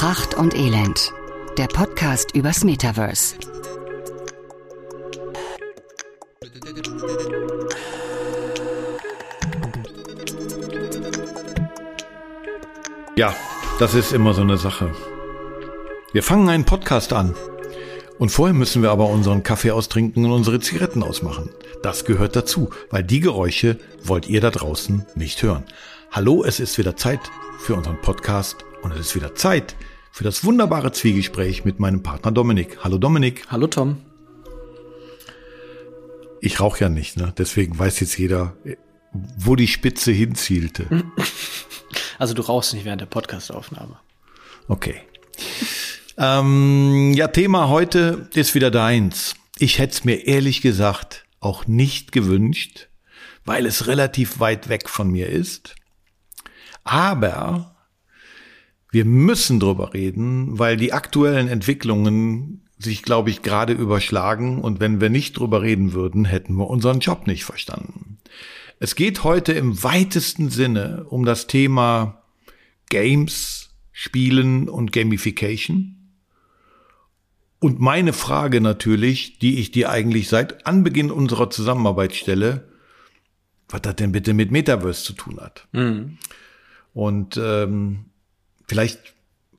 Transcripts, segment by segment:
Pracht und Elend. Der Podcast übers Metaverse. Ja, das ist immer so eine Sache. Wir fangen einen Podcast an. Und vorher müssen wir aber unseren Kaffee austrinken und unsere Zigaretten ausmachen. Das gehört dazu, weil die Geräusche wollt ihr da draußen nicht hören. Hallo, es ist wieder Zeit für unseren Podcast und es ist wieder Zeit für das wunderbare Zwiegespräch mit meinem Partner Dominik. Hallo Dominik. Hallo Tom. Ich rauche ja nicht, ne? deswegen weiß jetzt jeder, wo die Spitze hinzielte. Also du rauchst nicht während der Podcastaufnahme. Okay. ähm, ja, Thema heute ist wieder deins. Ich hätte es mir ehrlich gesagt auch nicht gewünscht, weil es relativ weit weg von mir ist. Aber wir müssen drüber reden, weil die aktuellen Entwicklungen sich, glaube ich, gerade überschlagen. Und wenn wir nicht drüber reden würden, hätten wir unseren Job nicht verstanden. Es geht heute im weitesten Sinne um das Thema Games, Spielen und Gamification. Und meine Frage natürlich, die ich dir eigentlich seit Anbeginn unserer Zusammenarbeit stelle, was das denn bitte mit Metaverse zu tun hat. Mhm. Und ähm, vielleicht,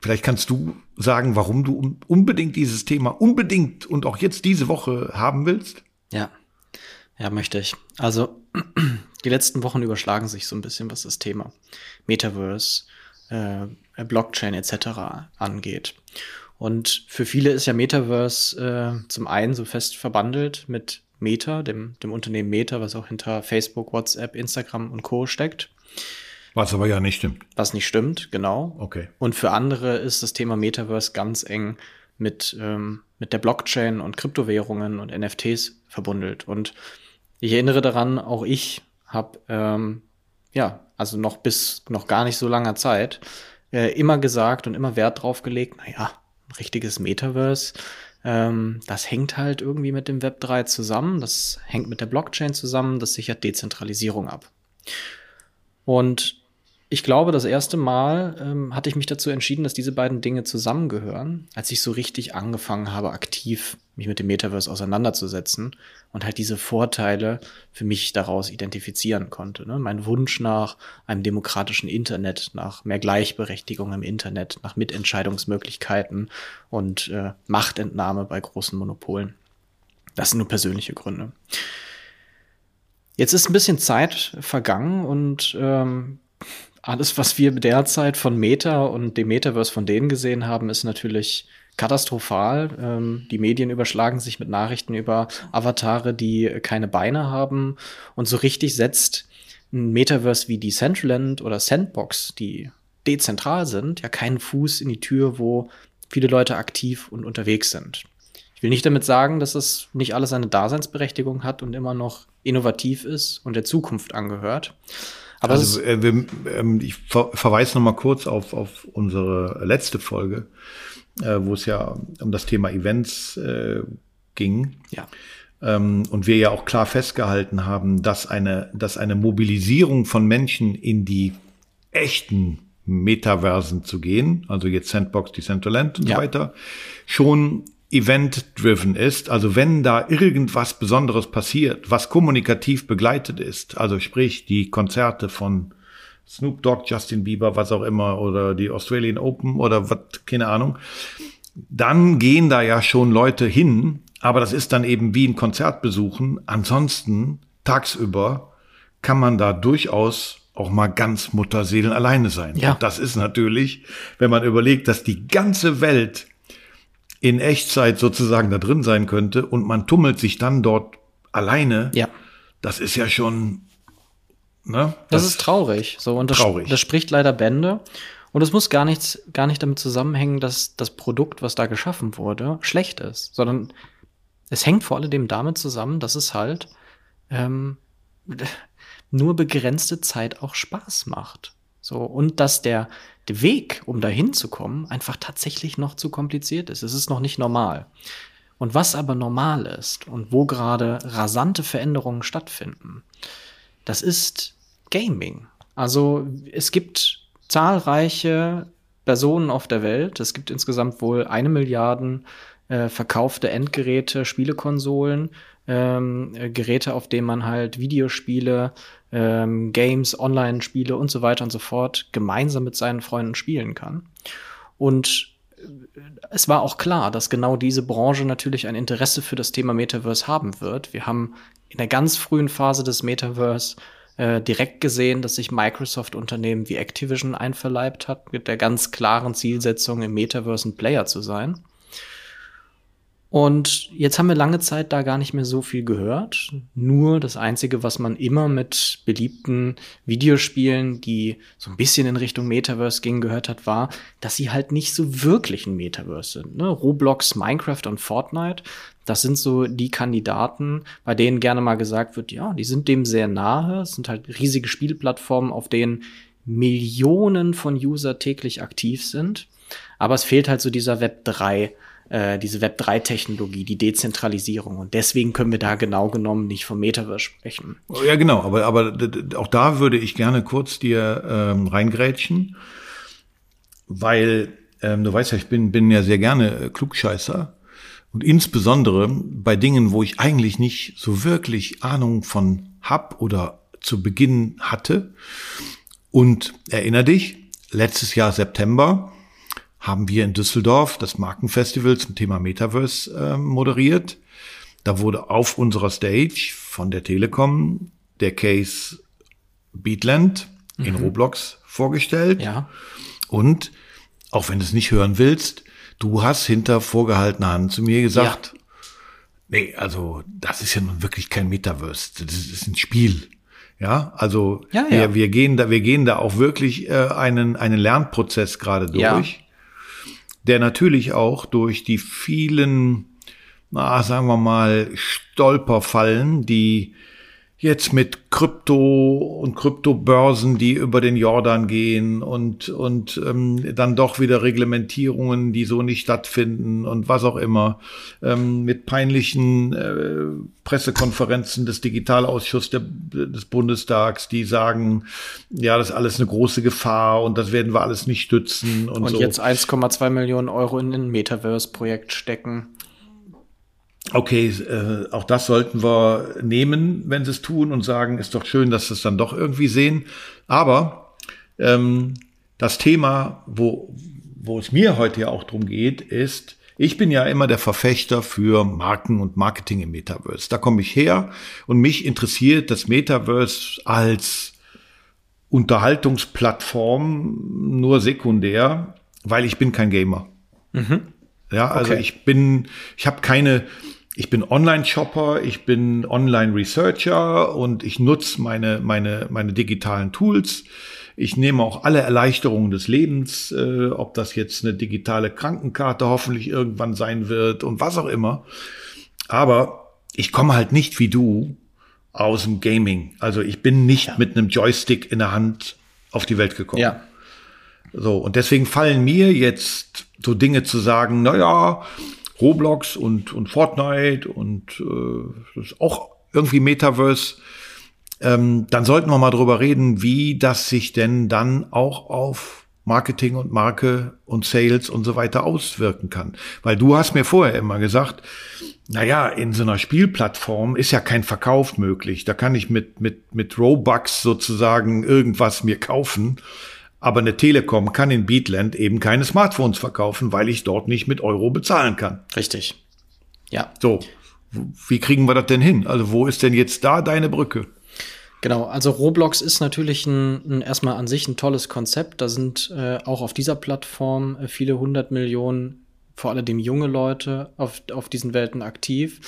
vielleicht kannst du sagen, warum du unbedingt dieses Thema unbedingt und auch jetzt diese Woche haben willst? Ja, ja, möchte ich. Also die letzten Wochen überschlagen sich so ein bisschen, was das Thema Metaverse, äh, Blockchain etc. angeht. Und für viele ist ja Metaverse äh, zum einen so fest verbandelt mit Meta, dem, dem Unternehmen Meta, was auch hinter Facebook, WhatsApp, Instagram und Co. steckt. Was aber ja nicht stimmt. Was nicht stimmt, genau. Okay. Und für andere ist das Thema Metaverse ganz eng mit, ähm, mit der Blockchain und Kryptowährungen und NFTs verbundelt. Und ich erinnere daran, auch ich habe ähm, ja, also noch bis noch gar nicht so langer Zeit, äh, immer gesagt und immer Wert drauf gelegt, naja, ein richtiges Metaverse, ähm, das hängt halt irgendwie mit dem Web 3 zusammen, das hängt mit der Blockchain zusammen, das sichert Dezentralisierung ab. Und ich glaube, das erste Mal ähm, hatte ich mich dazu entschieden, dass diese beiden Dinge zusammengehören, als ich so richtig angefangen habe, aktiv mich mit dem Metaverse auseinanderzusetzen und halt diese Vorteile für mich daraus identifizieren konnte. Ne? Mein Wunsch nach einem demokratischen Internet, nach mehr Gleichberechtigung im Internet, nach Mitentscheidungsmöglichkeiten und äh, Machtentnahme bei großen Monopolen. Das sind nur persönliche Gründe. Jetzt ist ein bisschen Zeit vergangen und ähm, alles, was wir derzeit von Meta und dem Metaverse von denen gesehen haben, ist natürlich katastrophal. Ähm, die Medien überschlagen sich mit Nachrichten über Avatare, die keine Beine haben. Und so richtig setzt ein Metaverse wie Decentraland oder Sandbox, die dezentral sind, ja keinen Fuß in die Tür, wo viele Leute aktiv und unterwegs sind. Ich will nicht damit sagen, dass es nicht alles eine Daseinsberechtigung hat und immer noch innovativ ist und der Zukunft angehört. Aber also, äh, wir, ähm, ich ver verweise noch mal kurz auf, auf unsere letzte Folge, äh, wo es ja um das Thema Events äh, ging. Ja. Ähm, und wir ja auch klar festgehalten haben, dass eine, dass eine Mobilisierung von Menschen in die echten Metaversen zu gehen, also jetzt Sandbox, Decentraland und ja. so weiter, schon event-driven ist, also wenn da irgendwas Besonderes passiert, was kommunikativ begleitet ist, also sprich die Konzerte von Snoop Dogg, Justin Bieber, was auch immer, oder die Australian Open oder was, keine Ahnung, dann gehen da ja schon Leute hin, aber das ist dann eben wie ein Konzert besuchen. Ansonsten tagsüber kann man da durchaus auch mal ganz Mutterseelen alleine sein. Ja. Und das ist natürlich, wenn man überlegt, dass die ganze Welt in Echtzeit sozusagen da drin sein könnte und man tummelt sich dann dort alleine, ja. das ist ja schon, ne? Das, das ist traurig. So, und das, traurig. das spricht leider Bände. Und es muss gar nichts, gar nicht damit zusammenhängen, dass das Produkt, was da geschaffen wurde, schlecht ist, sondern es hängt vor allem damit zusammen, dass es halt ähm, nur begrenzte Zeit auch Spaß macht. So, und dass der, der Weg, um dahin zu kommen, einfach tatsächlich noch zu kompliziert ist. Es ist noch nicht normal. Und was aber normal ist und wo gerade rasante Veränderungen stattfinden, das ist Gaming. Also es gibt zahlreiche Personen auf der Welt. Es gibt insgesamt wohl eine Milliarden äh, verkaufte Endgeräte, Spielekonsolen, ähm, äh, Geräte, auf denen man halt Videospiele, ähm, Games, Online-Spiele und so weiter und so fort gemeinsam mit seinen Freunden spielen kann. Und äh, es war auch klar, dass genau diese Branche natürlich ein Interesse für das Thema Metaverse haben wird. Wir haben in der ganz frühen Phase des Metaverse äh, direkt gesehen, dass sich Microsoft-Unternehmen wie Activision einverleibt hat, mit der ganz klaren Zielsetzung, im Metaverse ein Player zu sein. Und jetzt haben wir lange Zeit da gar nicht mehr so viel gehört. Nur das Einzige, was man immer mit beliebten Videospielen, die so ein bisschen in Richtung Metaverse gingen, gehört hat, war, dass sie halt nicht so wirklich ein Metaverse sind. Ne? Roblox, Minecraft und Fortnite, das sind so die Kandidaten, bei denen gerne mal gesagt wird, ja, die sind dem sehr nahe. Es sind halt riesige Spielplattformen, auf denen Millionen von User täglich aktiv sind. Aber es fehlt halt so dieser Web 3 äh, diese Web3-Technologie, die Dezentralisierung. Und deswegen können wir da genau genommen nicht vom Metaverse sprechen. Ja, genau, aber, aber auch da würde ich gerne kurz dir ähm, reingrätschen, weil ähm, du weißt ja, ich bin, bin ja sehr gerne äh, Klugscheißer. Und insbesondere bei Dingen, wo ich eigentlich nicht so wirklich Ahnung von hab oder zu Beginn hatte. Und erinner dich, letztes Jahr September haben wir in Düsseldorf das Markenfestival zum Thema Metaverse äh, moderiert. Da wurde auf unserer Stage von der Telekom der Case Beatland mhm. in Roblox vorgestellt. Ja. Und auch wenn du es nicht hören willst, du hast hinter vorgehaltener Hand zu mir gesagt, ja. nee, also das ist ja nun wirklich kein Metaverse, das ist ein Spiel. Ja, also ja, ja. Wir, wir gehen da, wir gehen da auch wirklich äh, einen, einen Lernprozess gerade durch. Der natürlich auch durch die vielen, na, sagen wir mal, Stolperfallen, die jetzt mit Krypto und Kryptobörsen, die über den Jordan gehen und, und ähm, dann doch wieder Reglementierungen, die so nicht stattfinden und was auch immer, ähm, mit peinlichen äh, Pressekonferenzen des Digitalausschusses der, des Bundestags, die sagen, ja, das ist alles eine große Gefahr und das werden wir alles nicht stützen. Und, und so. jetzt 1,2 Millionen Euro in ein Metaverse-Projekt stecken okay, äh, auch das sollten wir nehmen, wenn sie es tun und sagen, ist doch schön, dass sie es dann doch irgendwie sehen. Aber ähm, das Thema, wo, wo es mir heute ja auch drum geht, ist, ich bin ja immer der Verfechter für Marken und Marketing im Metaverse. Da komme ich her und mich interessiert das Metaverse als Unterhaltungsplattform nur sekundär, weil ich bin kein Gamer. Mhm. Ja, also okay. ich bin, ich habe keine, ich bin Online-Shopper, ich bin Online-Researcher und ich nutze meine, meine, meine digitalen Tools. Ich nehme auch alle Erleichterungen des Lebens, äh, ob das jetzt eine digitale Krankenkarte hoffentlich irgendwann sein wird und was auch immer. Aber ich komme halt nicht wie du aus dem Gaming. Also ich bin nicht ja. mit einem Joystick in der Hand auf die Welt gekommen. Ja. So, und deswegen fallen mir jetzt so Dinge zu sagen, na ja, Roblox und, und Fortnite und äh, das ist auch irgendwie Metaverse. Ähm, dann sollten wir mal drüber reden, wie das sich denn dann auch auf Marketing und Marke und Sales und so weiter auswirken kann. Weil du hast mir vorher immer gesagt, na ja, in so einer Spielplattform ist ja kein Verkauf möglich. Da kann ich mit, mit, mit Robux sozusagen irgendwas mir kaufen. Aber eine Telekom kann in Beatland eben keine Smartphones verkaufen, weil ich dort nicht mit Euro bezahlen kann. Richtig. Ja. So. Wie kriegen wir das denn hin? Also wo ist denn jetzt da deine Brücke? Genau, also Roblox ist natürlich ein, ein erstmal an sich ein tolles Konzept. Da sind äh, auch auf dieser Plattform äh, viele hundert Millionen, vor allem junge Leute auf, auf diesen Welten aktiv.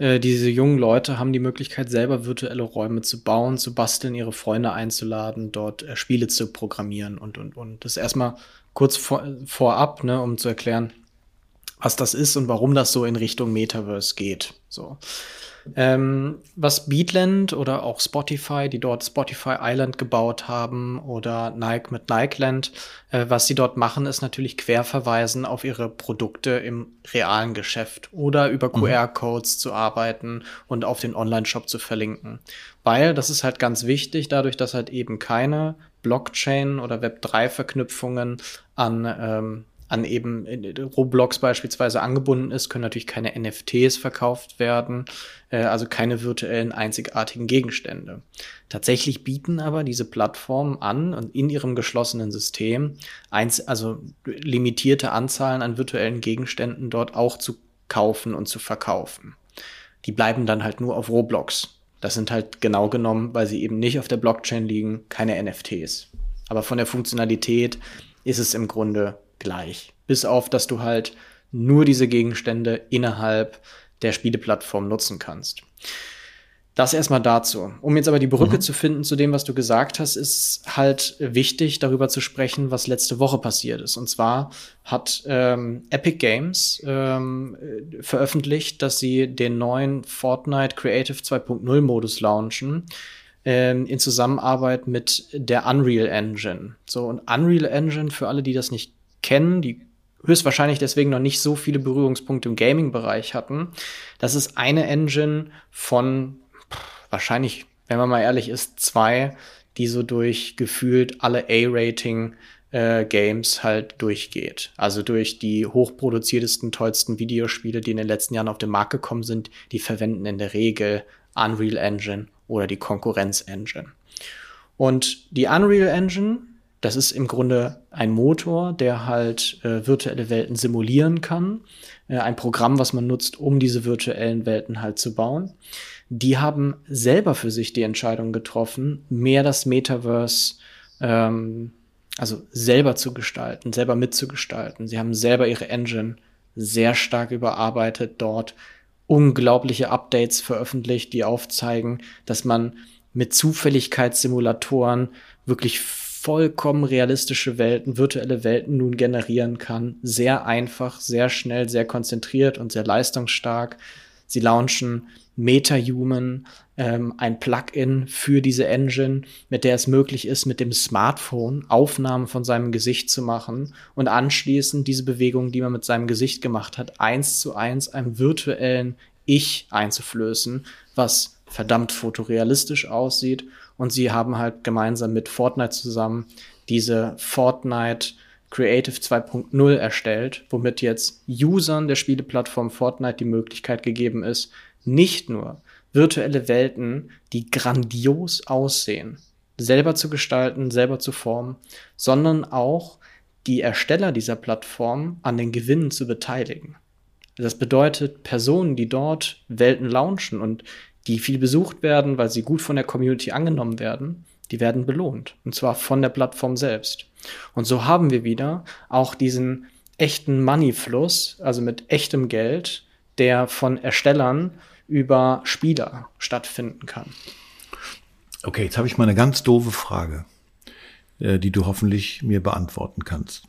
Äh, diese jungen Leute haben die Möglichkeit, selber virtuelle Räume zu bauen, zu basteln, ihre Freunde einzuladen, dort äh, Spiele zu programmieren und, und, und. Das erstmal kurz vor, vorab, ne, um zu erklären, was das ist und warum das so in Richtung Metaverse geht. So. Ähm, was Beatland oder auch Spotify, die dort Spotify Island gebaut haben oder Nike mit Nikeland, äh, was sie dort machen, ist natürlich querverweisen auf ihre Produkte im realen Geschäft oder über mhm. QR-Codes zu arbeiten und auf den Online-Shop zu verlinken. Weil, das ist halt ganz wichtig, dadurch, dass halt eben keine Blockchain oder Web3-Verknüpfungen an ähm, an eben Roblox beispielsweise angebunden ist, können natürlich keine NFTs verkauft werden, äh, also keine virtuellen einzigartigen Gegenstände. Tatsächlich bieten aber diese Plattformen an und in ihrem geschlossenen System eins, also limitierte Anzahlen an virtuellen Gegenständen dort auch zu kaufen und zu verkaufen. Die bleiben dann halt nur auf Roblox. Das sind halt genau genommen, weil sie eben nicht auf der Blockchain liegen, keine NFTs. Aber von der Funktionalität ist es im Grunde gleich. Bis auf, dass du halt nur diese Gegenstände innerhalb der Spieleplattform nutzen kannst. Das erstmal dazu. Um jetzt aber die Brücke mhm. zu finden zu dem, was du gesagt hast, ist halt wichtig, darüber zu sprechen, was letzte Woche passiert ist. Und zwar hat ähm, Epic Games ähm, veröffentlicht, dass sie den neuen Fortnite Creative 2.0 Modus launchen ähm, in Zusammenarbeit mit der Unreal Engine. So, und Unreal Engine, für alle, die das nicht kennen, die höchstwahrscheinlich deswegen noch nicht so viele Berührungspunkte im Gaming-Bereich hatten. Das ist eine Engine von wahrscheinlich, wenn man mal ehrlich ist, zwei, die so durch gefühlt alle A-Rating äh, Games halt durchgeht. Also durch die hochproduziertesten, tollsten Videospiele, die in den letzten Jahren auf den Markt gekommen sind, die verwenden in der Regel Unreal Engine oder die Konkurrenz Engine. Und die Unreal Engine das ist im Grunde ein Motor, der halt äh, virtuelle Welten simulieren kann. Äh, ein Programm, was man nutzt, um diese virtuellen Welten halt zu bauen. Die haben selber für sich die Entscheidung getroffen, mehr das Metaverse, ähm, also selber zu gestalten, selber mitzugestalten. Sie haben selber ihre Engine sehr stark überarbeitet, dort unglaubliche Updates veröffentlicht, die aufzeigen, dass man mit Zufälligkeitssimulatoren wirklich vollkommen realistische Welten, virtuelle Welten nun generieren kann. Sehr einfach, sehr schnell, sehr konzentriert und sehr leistungsstark. Sie launchen MetaHuman, ähm, ein Plugin für diese Engine, mit der es möglich ist, mit dem Smartphone Aufnahmen von seinem Gesicht zu machen und anschließend diese Bewegungen, die man mit seinem Gesicht gemacht hat, eins zu eins einem virtuellen Ich einzuflößen, was verdammt fotorealistisch aussieht und sie haben halt gemeinsam mit Fortnite zusammen diese Fortnite Creative 2.0 erstellt, womit jetzt Usern der Spieleplattform Fortnite die Möglichkeit gegeben ist, nicht nur virtuelle Welten, die grandios aussehen, selber zu gestalten, selber zu formen, sondern auch die Ersteller dieser Plattform an den Gewinnen zu beteiligen. Das bedeutet, Personen, die dort Welten launchen und die viel besucht werden, weil sie gut von der Community angenommen werden, die werden belohnt. Und zwar von der Plattform selbst. Und so haben wir wieder auch diesen echten Money-Fluss, also mit echtem Geld, der von Erstellern über Spieler stattfinden kann. Okay, jetzt habe ich mal eine ganz doofe Frage, äh, die du hoffentlich mir beantworten kannst.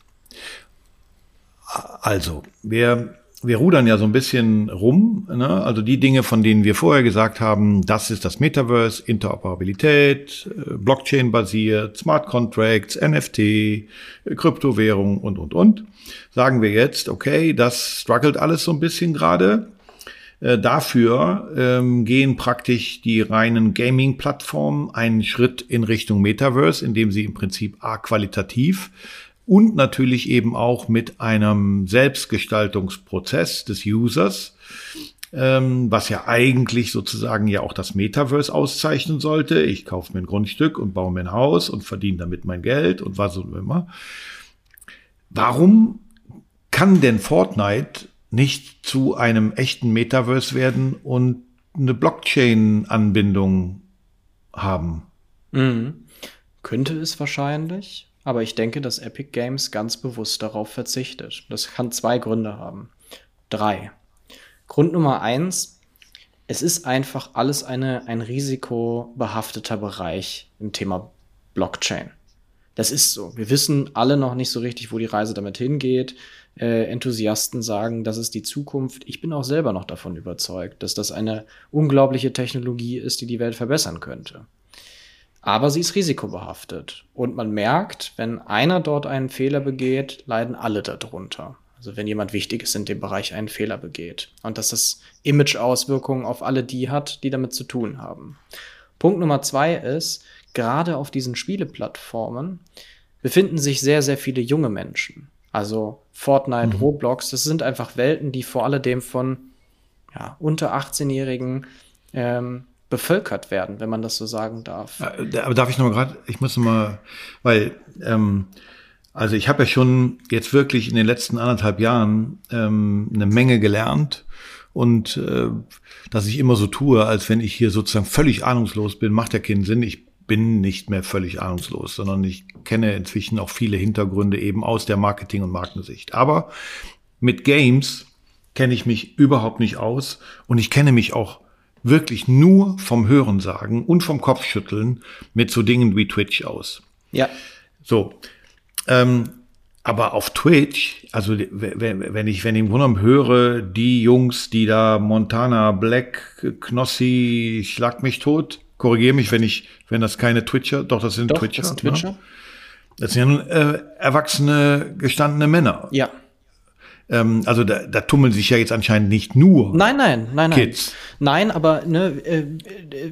Also, wer wir rudern ja so ein bisschen rum. Ne? Also die Dinge, von denen wir vorher gesagt haben, das ist das Metaverse, Interoperabilität, äh, Blockchain-basiert, Smart Contracts, NFT, äh, Kryptowährung und, und, und. Sagen wir jetzt, okay, das struggelt alles so ein bisschen gerade. Äh, dafür ähm, gehen praktisch die reinen Gaming-Plattformen einen Schritt in Richtung Metaverse, indem sie im Prinzip a qualitativ und natürlich eben auch mit einem Selbstgestaltungsprozess des Users, ähm, was ja eigentlich sozusagen ja auch das Metaverse auszeichnen sollte. Ich kaufe mir ein Grundstück und baue mir ein Haus und verdiene damit mein Geld und was auch immer. Warum kann denn Fortnite nicht zu einem echten Metaverse werden und eine Blockchain-Anbindung haben? Mhm. Könnte es wahrscheinlich. Aber ich denke, dass Epic Games ganz bewusst darauf verzichtet. Das kann zwei Gründe haben. Drei. Grund Nummer eins, es ist einfach alles eine, ein risikobehafteter Bereich im Thema Blockchain. Das ist so. Wir wissen alle noch nicht so richtig, wo die Reise damit hingeht. Äh, Enthusiasten sagen, das ist die Zukunft. Ich bin auch selber noch davon überzeugt, dass das eine unglaubliche Technologie ist, die die Welt verbessern könnte. Aber sie ist risikobehaftet. Und man merkt, wenn einer dort einen Fehler begeht, leiden alle darunter. Also wenn jemand Wichtiges in dem Bereich einen Fehler begeht. Und dass das Image-Auswirkungen auf alle die hat, die damit zu tun haben. Punkt Nummer zwei ist, gerade auf diesen Spieleplattformen befinden sich sehr, sehr viele junge Menschen. Also Fortnite, mhm. Roblox, das sind einfach Welten, die vor alledem von ja, unter 18-Jährigen ähm, bevölkert werden, wenn man das so sagen darf. Äh, aber darf ich noch mal gerade, ich muss noch mal, weil, ähm, also ich habe ja schon jetzt wirklich in den letzten anderthalb Jahren ähm, eine Menge gelernt und äh, dass ich immer so tue, als wenn ich hier sozusagen völlig ahnungslos bin, macht ja keinen Sinn. Ich bin nicht mehr völlig ahnungslos, sondern ich kenne inzwischen auch viele Hintergründe eben aus der Marketing- und Markensicht. Aber mit Games kenne ich mich überhaupt nicht aus und ich kenne mich auch wirklich nur vom Hörensagen und vom Kopfschütteln mit so Dingen wie Twitch aus. Ja. So. Ähm, aber auf Twitch, also wenn ich, wenn ich im Grunde höre, die Jungs, die da Montana Black, Knossi, schlag mich tot, korrigiere mich, wenn ich, wenn das keine Twitcher, doch, das sind doch, Twitcher. Das sind Twitcher. Ne? Das sind ja äh, erwachsene, gestandene Männer. Ja. Ähm, also da, da tummeln sich ja jetzt anscheinend nicht nur nein, nein, nein, Kids. Nein, nein aber ne, äh,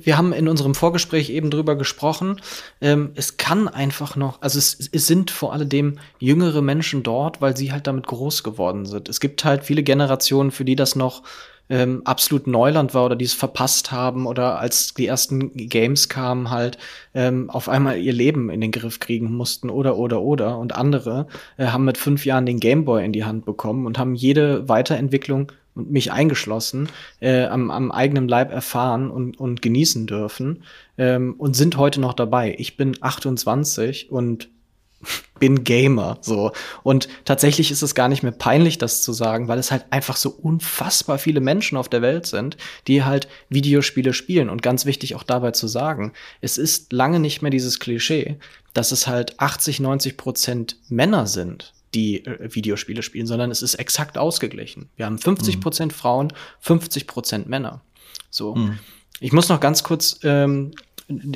wir haben in unserem Vorgespräch eben drüber gesprochen. Ähm, es kann einfach noch, also es, es sind vor allem jüngere Menschen dort, weil sie halt damit groß geworden sind. Es gibt halt viele Generationen, für die das noch ähm, absolut Neuland war oder die es verpasst haben oder als die ersten Games kamen, halt ähm, auf einmal ihr Leben in den Griff kriegen mussten oder oder oder. Und andere äh, haben mit fünf Jahren den Gameboy in die Hand bekommen und haben jede Weiterentwicklung und mich eingeschlossen, äh, am, am eigenen Leib erfahren und, und genießen dürfen ähm, und sind heute noch dabei. Ich bin 28 und bin Gamer, so. Und tatsächlich ist es gar nicht mehr peinlich, das zu sagen, weil es halt einfach so unfassbar viele Menschen auf der Welt sind, die halt Videospiele spielen. Und ganz wichtig auch dabei zu sagen, es ist lange nicht mehr dieses Klischee, dass es halt 80, 90 Prozent Männer sind, die äh, Videospiele spielen, sondern es ist exakt ausgeglichen. Wir haben 50 Prozent mhm. Frauen, 50 Prozent Männer. So. Mhm. Ich muss noch ganz kurz ähm,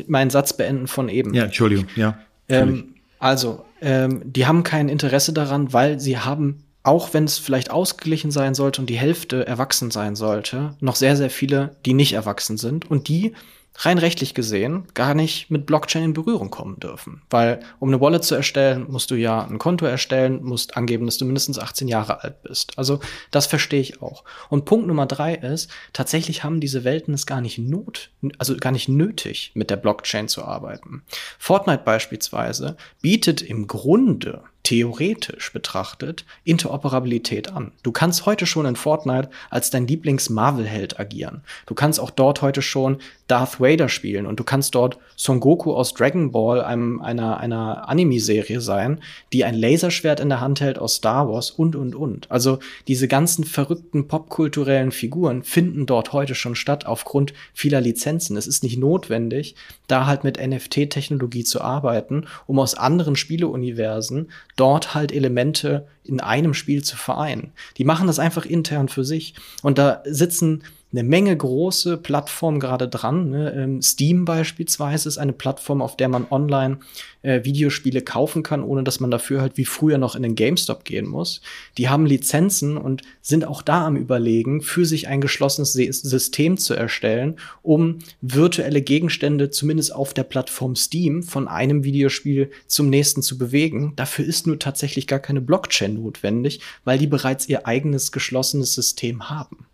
meinen Satz beenden von eben. Ja, Entschuldigung, ja. Ähm, also, ähm, die haben kein Interesse daran, weil sie haben, auch wenn es vielleicht ausgeglichen sein sollte und die Hälfte erwachsen sein sollte, noch sehr, sehr viele, die nicht erwachsen sind. Und die rein rechtlich gesehen gar nicht mit Blockchain in Berührung kommen dürfen. Weil um eine Wallet zu erstellen, musst du ja ein Konto erstellen, musst angeben, dass du mindestens 18 Jahre alt bist. Also das verstehe ich auch. Und Punkt Nummer drei ist, tatsächlich haben diese Welten es gar nicht not, also gar nicht nötig, mit der Blockchain zu arbeiten. Fortnite beispielsweise bietet im Grunde theoretisch betrachtet Interoperabilität an. Du kannst heute schon in Fortnite als dein Lieblings-Marvel-Held agieren. Du kannst auch dort heute schon Darth Vader spielen und du kannst dort Son Goku aus Dragon Ball, einem, einer, einer Anime-Serie sein, die ein Laserschwert in der Hand hält aus Star Wars und, und, und. Also diese ganzen verrückten popkulturellen Figuren finden dort heute schon statt aufgrund vieler Lizenzen. Es ist nicht notwendig, da halt mit NFT-Technologie zu arbeiten, um aus anderen Spieleuniversen dort halt Elemente in einem Spiel zu vereinen. Die machen das einfach intern für sich. Und da sitzen eine Menge große Plattformen gerade dran. Ne? Ähm, Steam beispielsweise ist eine Plattform, auf der man online äh, Videospiele kaufen kann, ohne dass man dafür halt wie früher noch in den GameStop gehen muss. Die haben Lizenzen und sind auch da am Überlegen, für sich ein geschlossenes System zu erstellen, um virtuelle Gegenstände zumindest auf der Plattform Steam von einem Videospiel zum nächsten zu bewegen. Dafür ist nur tatsächlich gar keine Blockchain notwendig, weil die bereits ihr eigenes geschlossenes System haben.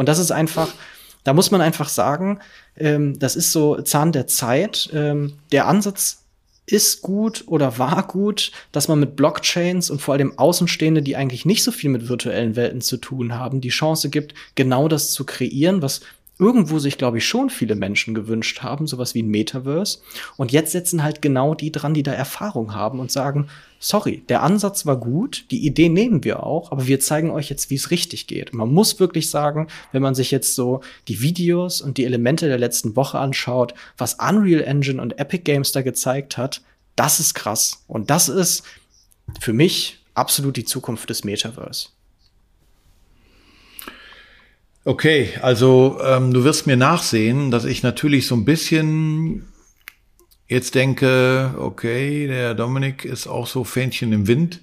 Und das ist einfach, da muss man einfach sagen, ähm, das ist so Zahn der Zeit. Ähm, der Ansatz ist gut oder war gut, dass man mit Blockchains und vor allem Außenstehende, die eigentlich nicht so viel mit virtuellen Welten zu tun haben, die Chance gibt, genau das zu kreieren, was irgendwo sich, glaube ich, schon viele Menschen gewünscht haben, sowas wie ein Metaverse. Und jetzt setzen halt genau die dran, die da Erfahrung haben und sagen, sorry, der Ansatz war gut, die Idee nehmen wir auch, aber wir zeigen euch jetzt, wie es richtig geht. Und man muss wirklich sagen, wenn man sich jetzt so die Videos und die Elemente der letzten Woche anschaut, was Unreal Engine und Epic Games da gezeigt hat, Das ist krass. Und das ist für mich absolut die Zukunft des Metaverse. Okay, also ähm, du wirst mir nachsehen, dass ich natürlich so ein bisschen jetzt denke, okay, der Dominik ist auch so Fähnchen im Wind.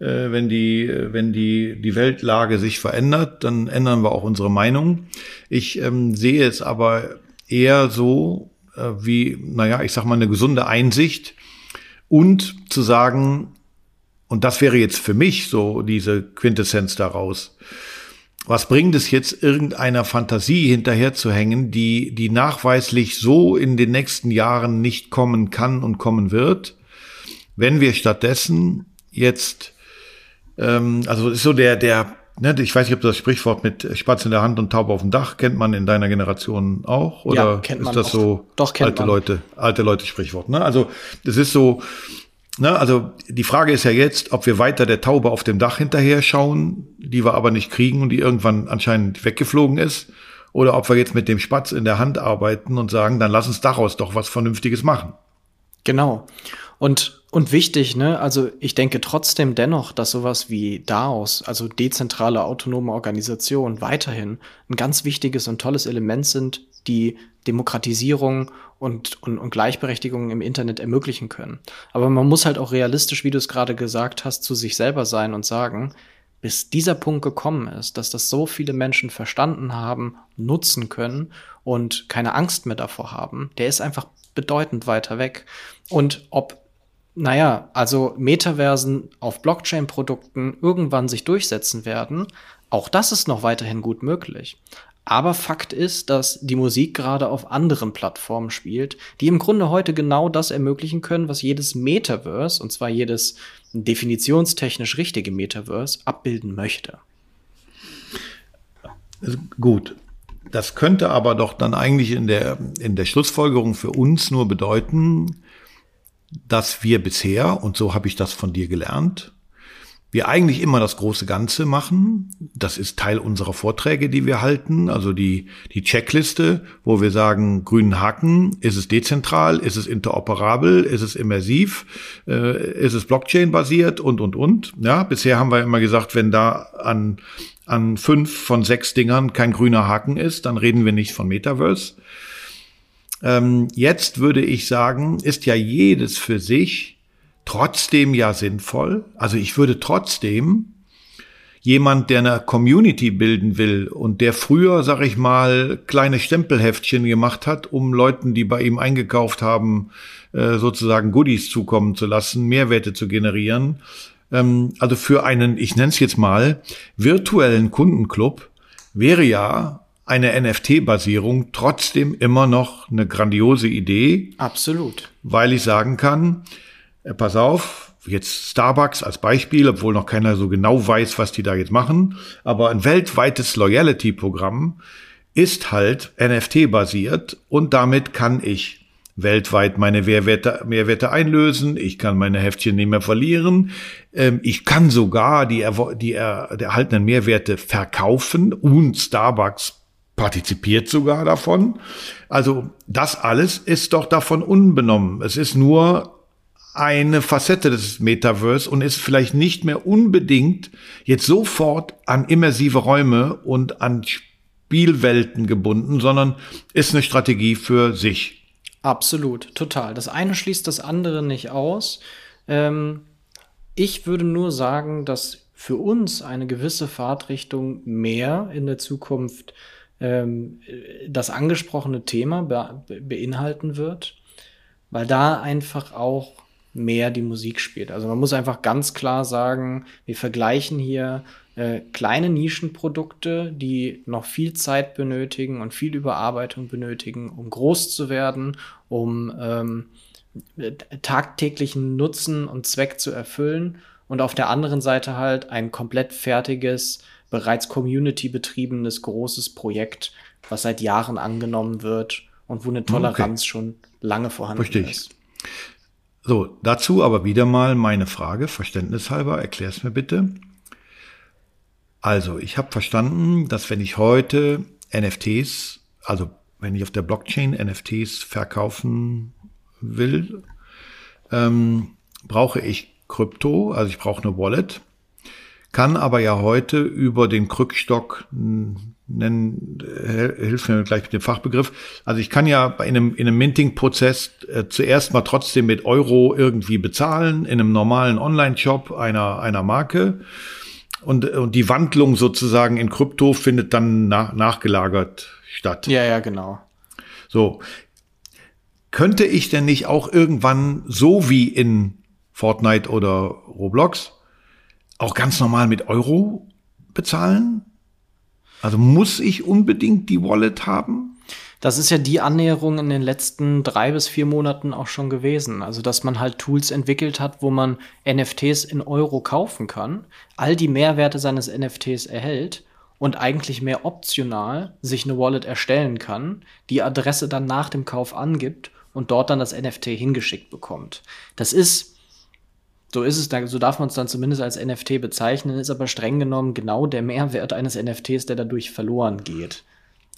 Äh, wenn die, wenn die, die Weltlage sich verändert, dann ändern wir auch unsere Meinung. Ich ähm, sehe es aber eher so äh, wie, naja, ich sag mal, eine gesunde Einsicht und zu sagen, und das wäre jetzt für mich so diese Quintessenz daraus, was bringt es jetzt, irgendeiner Fantasie hinterherzuhängen, die, die nachweislich so in den nächsten Jahren nicht kommen kann und kommen wird, wenn wir stattdessen jetzt, ähm, also ist so der, der, ne, ich weiß nicht, ob das Sprichwort mit Spatz in der Hand und Taube auf dem Dach kennt man in deiner Generation auch, oder ja, kennt man ist das auch. so Doch, kennt alte man. Leute, alte Leute Sprichwort, ne? Also, das ist so, Ne, also die Frage ist ja jetzt, ob wir weiter der Taube auf dem Dach hinterher schauen, die wir aber nicht kriegen und die irgendwann anscheinend weggeflogen ist, oder ob wir jetzt mit dem Spatz in der Hand arbeiten und sagen, dann lass uns daraus doch was Vernünftiges machen. Genau. Und, und wichtig, ne, also ich denke trotzdem dennoch, dass sowas wie DAOs, also dezentrale autonome Organisation, weiterhin ein ganz wichtiges und tolles Element sind, die Demokratisierung und, und, und Gleichberechtigung im Internet ermöglichen können. Aber man muss halt auch realistisch, wie du es gerade gesagt hast, zu sich selber sein und sagen, bis dieser Punkt gekommen ist, dass das so viele Menschen verstanden haben, nutzen können und keine Angst mehr davor haben, der ist einfach bedeutend weiter weg. Und ob, naja, also Metaversen auf Blockchain-Produkten irgendwann sich durchsetzen werden, auch das ist noch weiterhin gut möglich. Aber Fakt ist, dass die Musik gerade auf anderen Plattformen spielt, die im Grunde heute genau das ermöglichen können, was jedes Metaverse, und zwar jedes definitionstechnisch richtige Metaverse, abbilden möchte. Gut. Das könnte aber doch dann eigentlich in der, in der Schlussfolgerung für uns nur bedeuten, dass wir bisher, und so habe ich das von dir gelernt, wir eigentlich immer das große Ganze machen. Das ist Teil unserer Vorträge, die wir halten. Also die, die Checkliste, wo wir sagen, grünen Haken, ist es dezentral, ist es interoperabel, ist es immersiv, äh, ist es Blockchain-basiert und, und, und. Ja, bisher haben wir immer gesagt, wenn da an, an fünf von sechs Dingern kein grüner Haken ist, dann reden wir nicht von Metaverse. Ähm, jetzt würde ich sagen, ist ja jedes für sich trotzdem ja sinnvoll. Also ich würde trotzdem jemand, der eine Community bilden will und der früher, sag ich mal, kleine Stempelheftchen gemacht hat, um Leuten, die bei ihm eingekauft haben, äh, sozusagen Goodies zukommen zu lassen, Mehrwerte zu generieren. Ähm, also für einen, ich nenne es jetzt mal, virtuellen Kundenclub wäre ja eine NFT-Basierung trotzdem immer noch eine grandiose Idee. Absolut. Weil ich sagen kann, pass auf, jetzt Starbucks als Beispiel, obwohl noch keiner so genau weiß, was die da jetzt machen, aber ein weltweites Loyalty-Programm ist halt NFT-basiert und damit kann ich weltweit meine Mehrwerte, Mehrwerte einlösen, ich kann meine Heftchen nicht mehr verlieren, ähm, ich kann sogar die, die erhaltenen Mehrwerte verkaufen und Starbucks partizipiert sogar davon. Also das alles ist doch davon unbenommen. Es ist nur eine Facette des Metaverse und ist vielleicht nicht mehr unbedingt jetzt sofort an immersive Räume und an Spielwelten gebunden, sondern ist eine Strategie für sich. Absolut, total. Das eine schließt das andere nicht aus. Ähm, ich würde nur sagen, dass für uns eine gewisse Fahrtrichtung mehr in der Zukunft ähm, das angesprochene Thema be beinhalten wird, weil da einfach auch mehr die Musik spielt. Also man muss einfach ganz klar sagen, wir vergleichen hier äh, kleine Nischenprodukte, die noch viel Zeit benötigen und viel Überarbeitung benötigen, um groß zu werden, um ähm, tagtäglichen Nutzen und Zweck zu erfüllen. Und auf der anderen Seite halt ein komplett fertiges, bereits Community betriebenes großes Projekt, was seit Jahren angenommen wird und wo eine Toleranz okay. schon lange vorhanden Verstehe ist. So, dazu aber wieder mal meine Frage, verständnishalber, erklär's mir bitte. Also, ich habe verstanden, dass wenn ich heute NFTs, also wenn ich auf der Blockchain NFTs verkaufen will, ähm, brauche ich Krypto, also ich brauche eine Wallet, kann aber ja heute über den Krückstock nennen, hilf mir gleich mit dem Fachbegriff. Also ich kann ja in einem, in einem Minting-Prozess äh, zuerst mal trotzdem mit Euro irgendwie bezahlen, in einem normalen Online-Shop einer, einer Marke. Und, und die Wandlung sozusagen in Krypto findet dann nach, nachgelagert statt. Ja, ja, genau. So. Könnte ich denn nicht auch irgendwann so wie in Fortnite oder Roblox auch ganz normal mit Euro bezahlen? Also muss ich unbedingt die Wallet haben? Das ist ja die Annäherung in den letzten drei bis vier Monaten auch schon gewesen. Also, dass man halt Tools entwickelt hat, wo man NFTs in Euro kaufen kann, all die Mehrwerte seines NFTs erhält und eigentlich mehr optional sich eine Wallet erstellen kann, die Adresse dann nach dem Kauf angibt und dort dann das NFT hingeschickt bekommt. Das ist so ist es, so darf man es dann zumindest als NFT bezeichnen, ist aber streng genommen genau der Mehrwert eines NFTs, der dadurch verloren geht.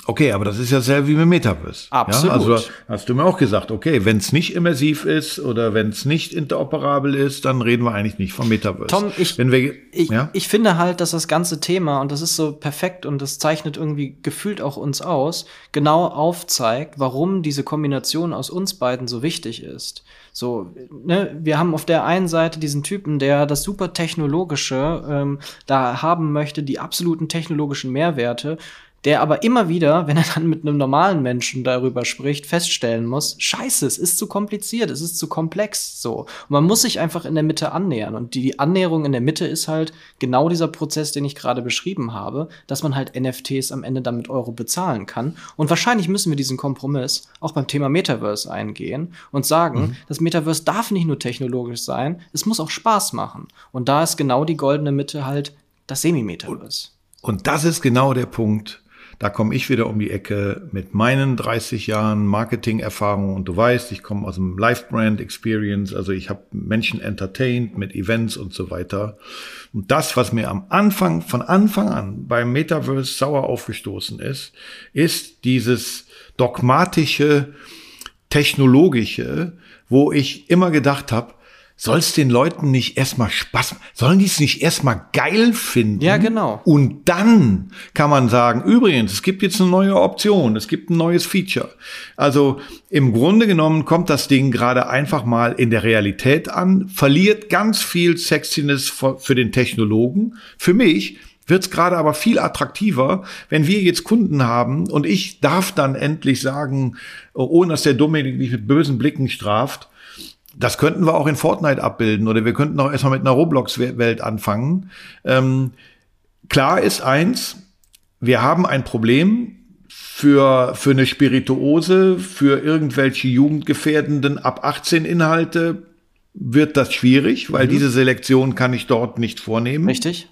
Okay, aber das ist ja selber wie mit Metaverse. Absolut. Ja, also hast du mir auch gesagt, okay, wenn es nicht immersiv ist oder wenn es nicht interoperabel ist, dann reden wir eigentlich nicht vom Metaverse. Tom, ich, wir, ich, ja? ich finde halt, dass das ganze Thema, und das ist so perfekt und das zeichnet irgendwie gefühlt auch uns aus, genau aufzeigt, warum diese Kombination aus uns beiden so wichtig ist. So, ne, wir haben auf der einen Seite diesen Typen, der das super technologische ähm, da haben möchte, die absoluten technologischen Mehrwerte der aber immer wieder, wenn er dann mit einem normalen Menschen darüber spricht, feststellen muss, scheiße, es ist zu kompliziert, es ist zu komplex, so. Und man muss sich einfach in der Mitte annähern. Und die Annäherung in der Mitte ist halt genau dieser Prozess, den ich gerade beschrieben habe, dass man halt NFTs am Ende dann mit Euro bezahlen kann. Und wahrscheinlich müssen wir diesen Kompromiss auch beim Thema Metaverse eingehen und sagen, mhm. das Metaverse darf nicht nur technologisch sein, es muss auch Spaß machen. Und da ist genau die goldene Mitte halt das Semi-Metaverse. Und das ist genau der Punkt, da komme ich wieder um die Ecke mit meinen 30 Jahren Marketing-Erfahrung und du weißt, ich komme aus dem Live-Brand Experience, also ich habe Menschen entertained mit Events und so weiter. Und das, was mir am Anfang, von Anfang an beim Metaverse sauer aufgestoßen ist, ist dieses dogmatische, technologische, wo ich immer gedacht habe, soll es den Leuten nicht erstmal Spaß, sollen die es nicht erstmal geil finden? Ja, genau. Und dann kann man sagen, übrigens, es gibt jetzt eine neue Option, es gibt ein neues Feature. Also im Grunde genommen kommt das Ding gerade einfach mal in der Realität an, verliert ganz viel Sexiness für den Technologen. Für mich wird es gerade aber viel attraktiver, wenn wir jetzt Kunden haben und ich darf dann endlich sagen, ohne dass der Dominik mich mit bösen Blicken straft, das könnten wir auch in Fortnite abbilden oder wir könnten auch erstmal mit einer Roblox-Welt anfangen. Ähm, klar ist eins, wir haben ein Problem für, für eine Spirituose, für irgendwelche jugendgefährdenden ab 18 Inhalte wird das schwierig, weil mhm. diese Selektion kann ich dort nicht vornehmen. Richtig.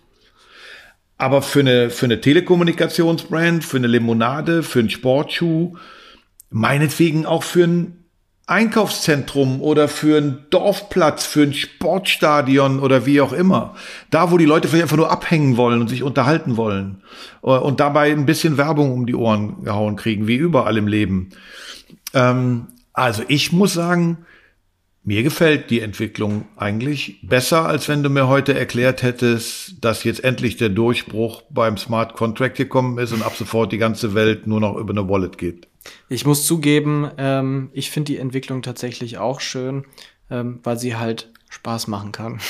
Aber für eine, für eine Telekommunikationsbrand, für eine Limonade, für einen Sportschuh, meinetwegen auch für ein Einkaufszentrum oder für einen Dorfplatz, für ein Sportstadion oder wie auch immer. Da, wo die Leute vielleicht einfach nur abhängen wollen und sich unterhalten wollen äh, und dabei ein bisschen Werbung um die Ohren gehauen kriegen, wie überall im Leben. Ähm, also ich muss sagen, mir gefällt die Entwicklung eigentlich besser, als wenn du mir heute erklärt hättest, dass jetzt endlich der Durchbruch beim Smart Contract gekommen ist und ab sofort die ganze Welt nur noch über eine Wallet geht. Ich muss zugeben, ähm, ich finde die Entwicklung tatsächlich auch schön, ähm, weil sie halt Spaß machen kann.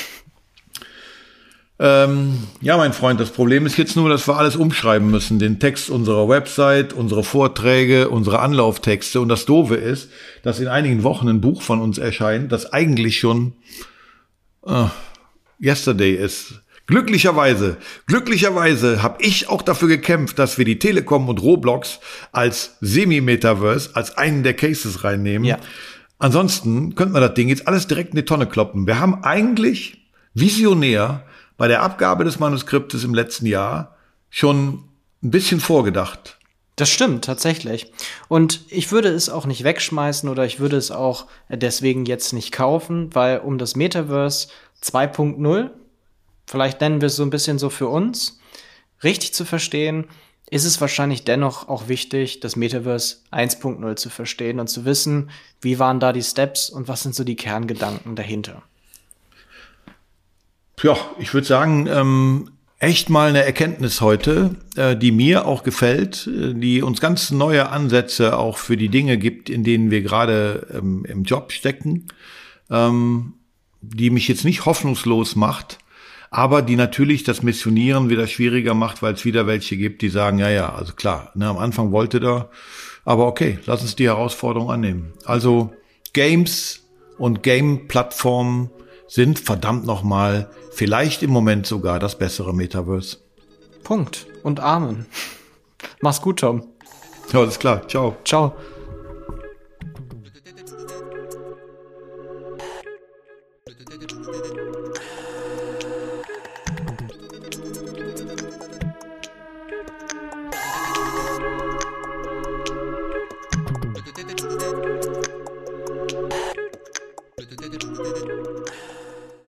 Ähm, ja, mein Freund, das Problem ist jetzt nur, dass wir alles umschreiben müssen. Den Text unserer Website, unsere Vorträge, unsere Anlauftexte. Und das Doofe ist, dass in einigen Wochen ein Buch von uns erscheint, das eigentlich schon äh, Yesterday ist. Glücklicherweise, glücklicherweise habe ich auch dafür gekämpft, dass wir die Telekom und Roblox als Semi-Metaverse, als einen der Cases reinnehmen. Ja. Ansonsten könnte man das Ding jetzt alles direkt in die Tonne kloppen. Wir haben eigentlich visionär bei der Abgabe des Manuskriptes im letzten Jahr schon ein bisschen vorgedacht. Das stimmt, tatsächlich. Und ich würde es auch nicht wegschmeißen oder ich würde es auch deswegen jetzt nicht kaufen, weil um das Metaverse 2.0 vielleicht nennen wir es so ein bisschen so für uns, richtig zu verstehen, ist es wahrscheinlich dennoch auch wichtig, das Metaverse 1.0 zu verstehen und zu wissen, wie waren da die Steps und was sind so die Kerngedanken dahinter. Ja, ich würde sagen, ähm, echt mal eine Erkenntnis heute, äh, die mir auch gefällt, äh, die uns ganz neue Ansätze auch für die Dinge gibt, in denen wir gerade ähm, im Job stecken, ähm, die mich jetzt nicht hoffnungslos macht, aber die natürlich das Missionieren wieder schwieriger macht, weil es wieder welche gibt, die sagen, ja, ja, also klar, ne, am Anfang wollte da, aber okay, lass uns die Herausforderung annehmen. Also Games und Game-Plattformen sind verdammt nochmal vielleicht im Moment sogar das bessere Metaverse. Punkt und Amen. Mach's gut, Tom. Ja, alles klar. Ciao. Ciao.